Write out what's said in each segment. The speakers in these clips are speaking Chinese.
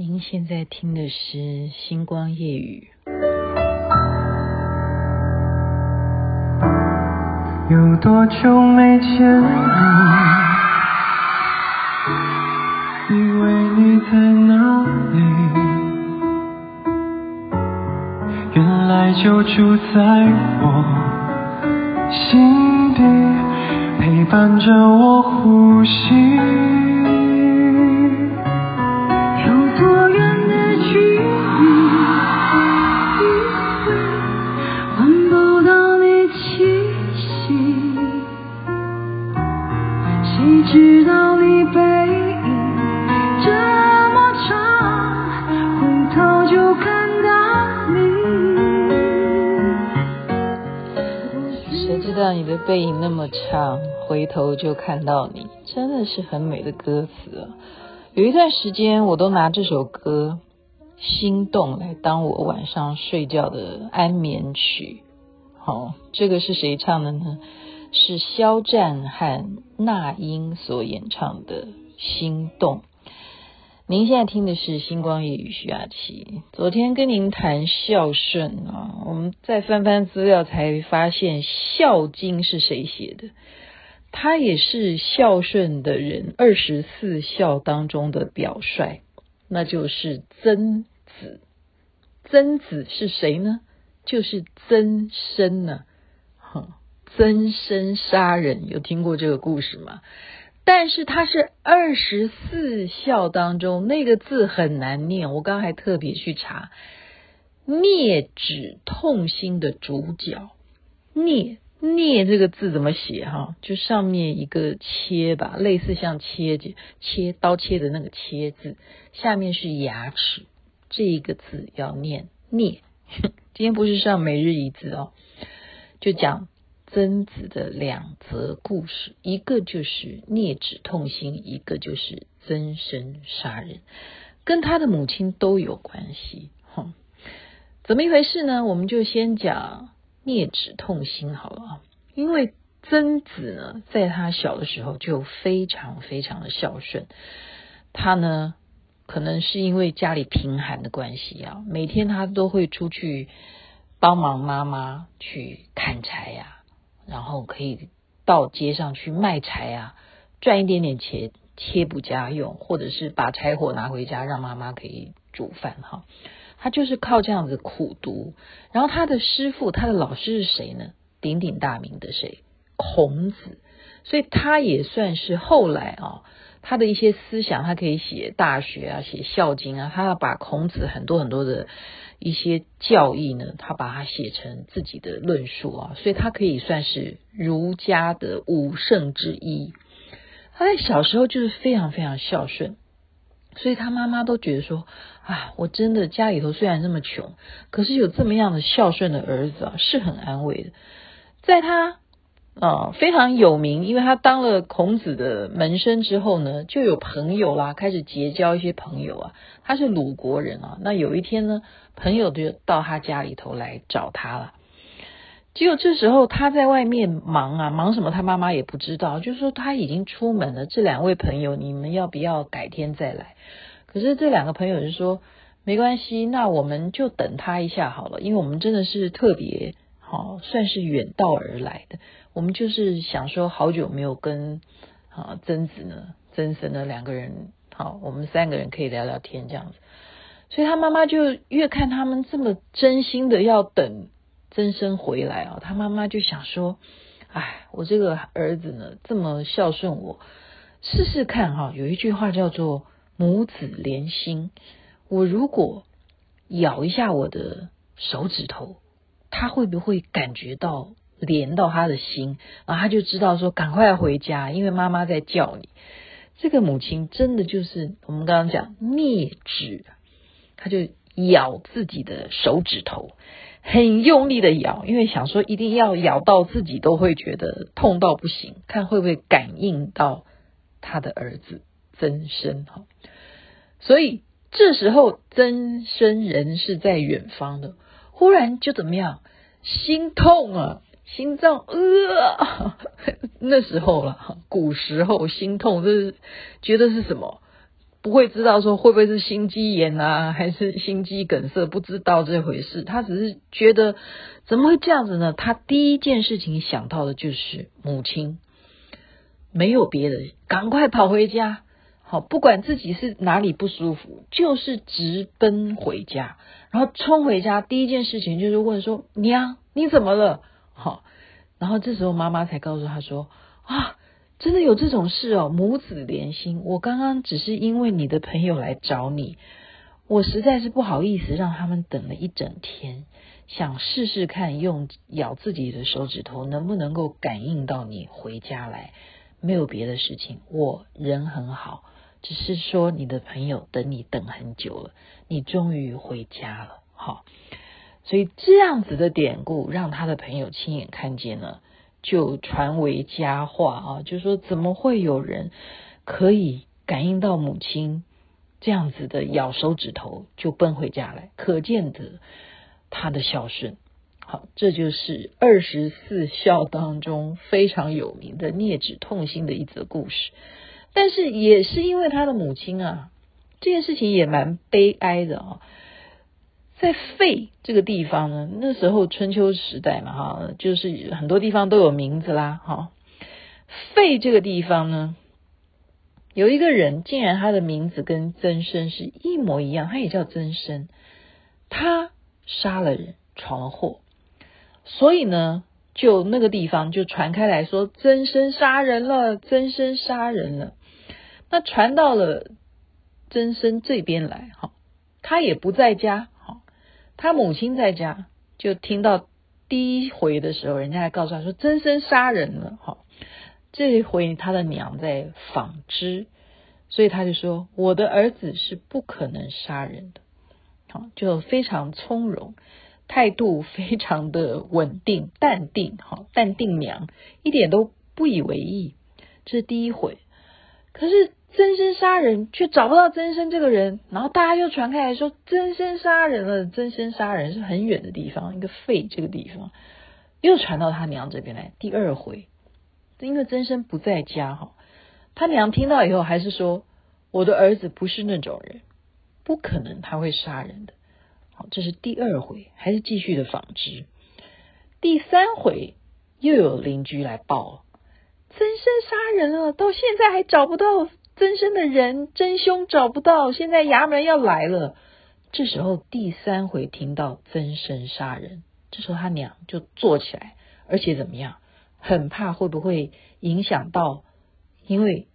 您现在听的是《星光夜语》。有多久没见你？以为你在哪里？原来就住在我心底，陪伴着我呼吸。你的背影那么长，回头就看到你，真的是很美的歌词啊！有一段时间，我都拿这首歌《心动》来当我晚上睡觉的安眠曲。好、哦，这个是谁唱的呢？是肖战和那英所演唱的《心动》。您现在听的是《星光夜语》徐雅琪。昨天跟您谈孝顺啊，我们再翻翻资料才发现，《孝经》是谁写的？他也是孝顺的人二十四孝当中的表率，那就是曾子。曾子是谁呢？就是曾参呢。哼，曾参杀人，有听过这个故事吗？但是它是二十四孝当中那个字很难念，我刚刚还特别去查，啮指痛心的主角，啮啮这个字怎么写哈？就上面一个切吧，类似像切切刀切的那个切字，下面是牙齿，这一个字要念啮。今天不是上每日一字哦，就讲。曾子的两则故事，一个就是啮指痛心，一个就是曾参杀人，跟他的母亲都有关系。哼，怎么一回事呢？我们就先讲啮指痛心好了。因为曾子呢，在他小的时候就非常非常的孝顺，他呢，可能是因为家里贫寒的关系啊，每天他都会出去帮忙妈妈去砍柴、然后可以到街上去卖柴啊，赚一点点钱，贴补家用，或者是把柴火拿回家让妈妈可以煮饭哈。他就是靠这样子苦读。然后他的师傅，他的老师是谁呢？鼎鼎大名的谁？孔子。所以他也算是后来啊，他的一些思想，他可以写《大学》啊，写《孝经》啊，他要把孔子很多很多的。一些教义呢，他把它写成自己的论述啊，所以他可以算是儒家的五圣之一。他在小时候就是非常非常孝顺，所以他妈妈都觉得说啊，我真的家里头虽然这么穷，可是有这么样的孝顺的儿子啊，是很安慰的。在他。啊、非常有名，因为他当了孔子的门生之后呢，就有朋友啦，开始结交一些朋友啊。他是鲁国人啊，那有一天呢，朋友就到他家里头来找他了。结果这时候他在外面忙啊，忙什么？他妈妈也不知道，就是说他已经出门了。这两位朋友，你们要不要改天再来？可是这两个朋友就说没关系，那我们就等他一下好了，因为我们真的是特别好、算是远道而来的。我们就是想说，好久没有跟啊曾子呢、曾参呢两个人，好，我们三个人可以聊聊天这样子。所以他妈妈就越看他们这么真心的要等曾生回来啊，他妈妈就想说，哎，我这个儿子呢这么孝顺我，试试看哈。有一句话叫做母子连心，我如果咬一下我的手指头，他会不会感觉到？连到他的心，然后他就知道说赶快回家，因为妈妈在叫你。这个母亲真的就是我们刚刚讲灭指，他就咬自己的手指头，很用力的咬，因为想说一定要咬到自己都会觉得痛到不行，看会不会感应到他的儿子曾生哈。所以这时候曾生人是在远方的，忽然就怎么样，心痛啊！心脏呃，那时候了，古时候心痛，就是觉得是什么？不会知道说会不会是心肌炎啊，还是心肌梗塞，不知道这回事。他只是觉得怎么会这样子呢？他第一件事情想到的就是母亲，没有别的，赶快跑回家。好，不管自己是哪里不舒服，就是直奔回家，然后冲回家，第一件事情就是问说：“娘，你怎么了？”好，然后这时候妈妈才告诉他说：“啊，真的有这种事哦，母子连心。我刚刚只是因为你的朋友来找你，我实在是不好意思让他们等了一整天，想试试看用咬自己的手指头能不能够感应到你回家来，没有别的事情，我人很好。”只是说你的朋友等你等很久了，你终于回家了，好，所以这样子的典故让他的朋友亲眼看见了，就传为佳话啊，就说怎么会有人可以感应到母亲这样子的咬手指头就奔回家来，可见得他的孝顺。好，这就是二十四孝当中非常有名的镊指痛心的一则故事。但是也是因为他的母亲啊，这件事情也蛮悲哀的啊。在费这个地方呢，那时候春秋时代嘛，哈，就是很多地方都有名字啦，哈。费这个地方呢，有一个人，竟然他的名字跟曾生是一模一样，他也叫曾生，他杀了人，闯了祸，所以呢。就那个地方就传开来说，曾生杀人了，曾生杀人了。那传到了曾生这边来，哈，他也不在家，他母亲在家，就听到第一回的时候，人家还告诉他说，曾生杀人了，哈。这一回他的娘在纺织，所以他就说，我的儿子是不可能杀人的，好，就非常从容。态度非常的稳定、淡定，哈，淡定娘一点都不以为意。这是第一回，可是曾参杀人却找不到曾参这个人，然后大家又传开来说曾参杀人了，曾参杀人是很远的地方，一个废这个地方，又传到他娘这边来。第二回，因为曾参不在家，哈，他娘听到以后还是说，我的儿子不是那种人，不可能他会杀人的。好这是第二回，还是继续的纺织。第三回又有邻居来报，曾参杀人了，到现在还找不到曾参的人，真凶找不到，现在衙门要来了。这时候第三回听到曾参杀人，这时候他娘就坐起来，而且怎么样，很怕会不会影响到，因为。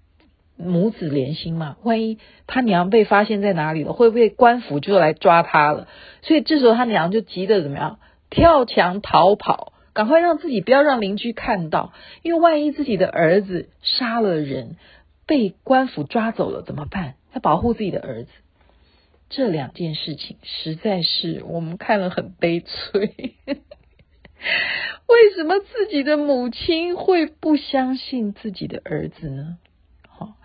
母子连心嘛，万一他娘被发现在哪里了，会不会官府就来抓他了？所以这时候他娘就急得怎么样，跳墙逃跑，赶快让自己不要让邻居看到，因为万一自己的儿子杀了人，被官府抓走了怎么办？要保护自己的儿子，这两件事情实在是我们看了很悲催。为什么自己的母亲会不相信自己的儿子呢？好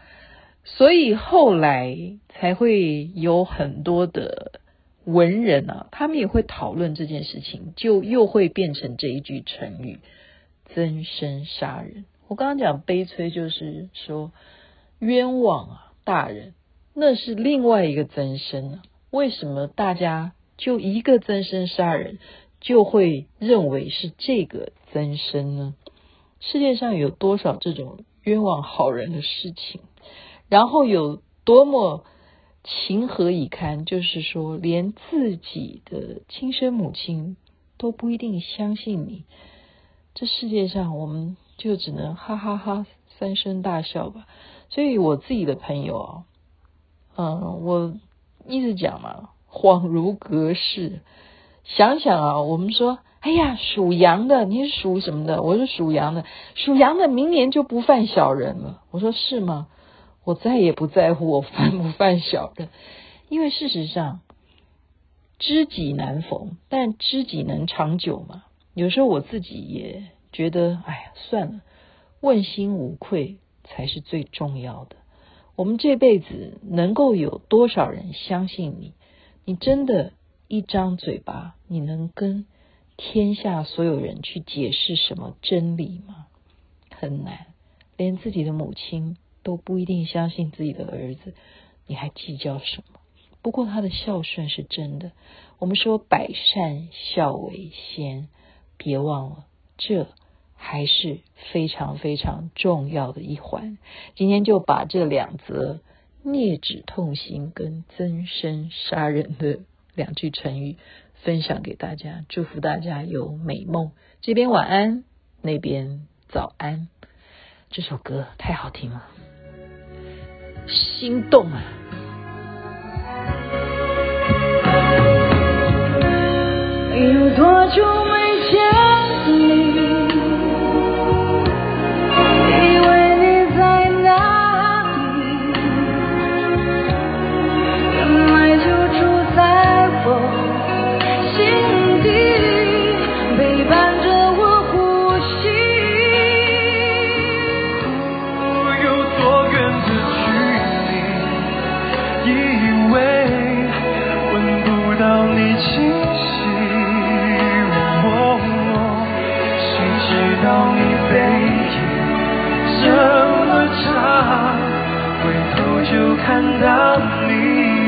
所以后来才会有很多的文人啊，他们也会讨论这件事情，就又会变成这一句成语“曾生杀人”。我刚刚讲悲催，就是说冤枉啊，大人，那是另外一个曾生啊。为什么大家就一个曾生杀人，就会认为是这个曾生呢？世界上有多少这种冤枉好人的事情？然后有多么情何以堪？就是说，连自己的亲生母亲都不一定相信你。这世界上，我们就只能哈哈哈三声大笑吧。所以我自己的朋友啊，嗯，我一直讲嘛，恍如隔世。想想啊，我们说，哎呀，属羊的，你是属什么的？我是属羊的，属羊的明年就不犯小人了。我说是吗？我再也不在乎我犯不犯小人，因为事实上知己难逢，但知己能长久吗？有时候我自己也觉得，哎呀，算了，问心无愧才是最重要的。我们这辈子能够有多少人相信你？你真的，一张嘴巴，你能跟天下所有人去解释什么真理吗？很难，连自己的母亲。都不一定相信自己的儿子，你还计较什么？不过他的孝顺是真的。我们说百善孝为先，别忘了，这还是非常非常重要的一环。今天就把这两则孽子痛心跟增生杀人的两句成语分享给大家，祝福大家有美梦。这边晚安，那边早安。这首歌太好听了，心动啊！有多久没就看到你。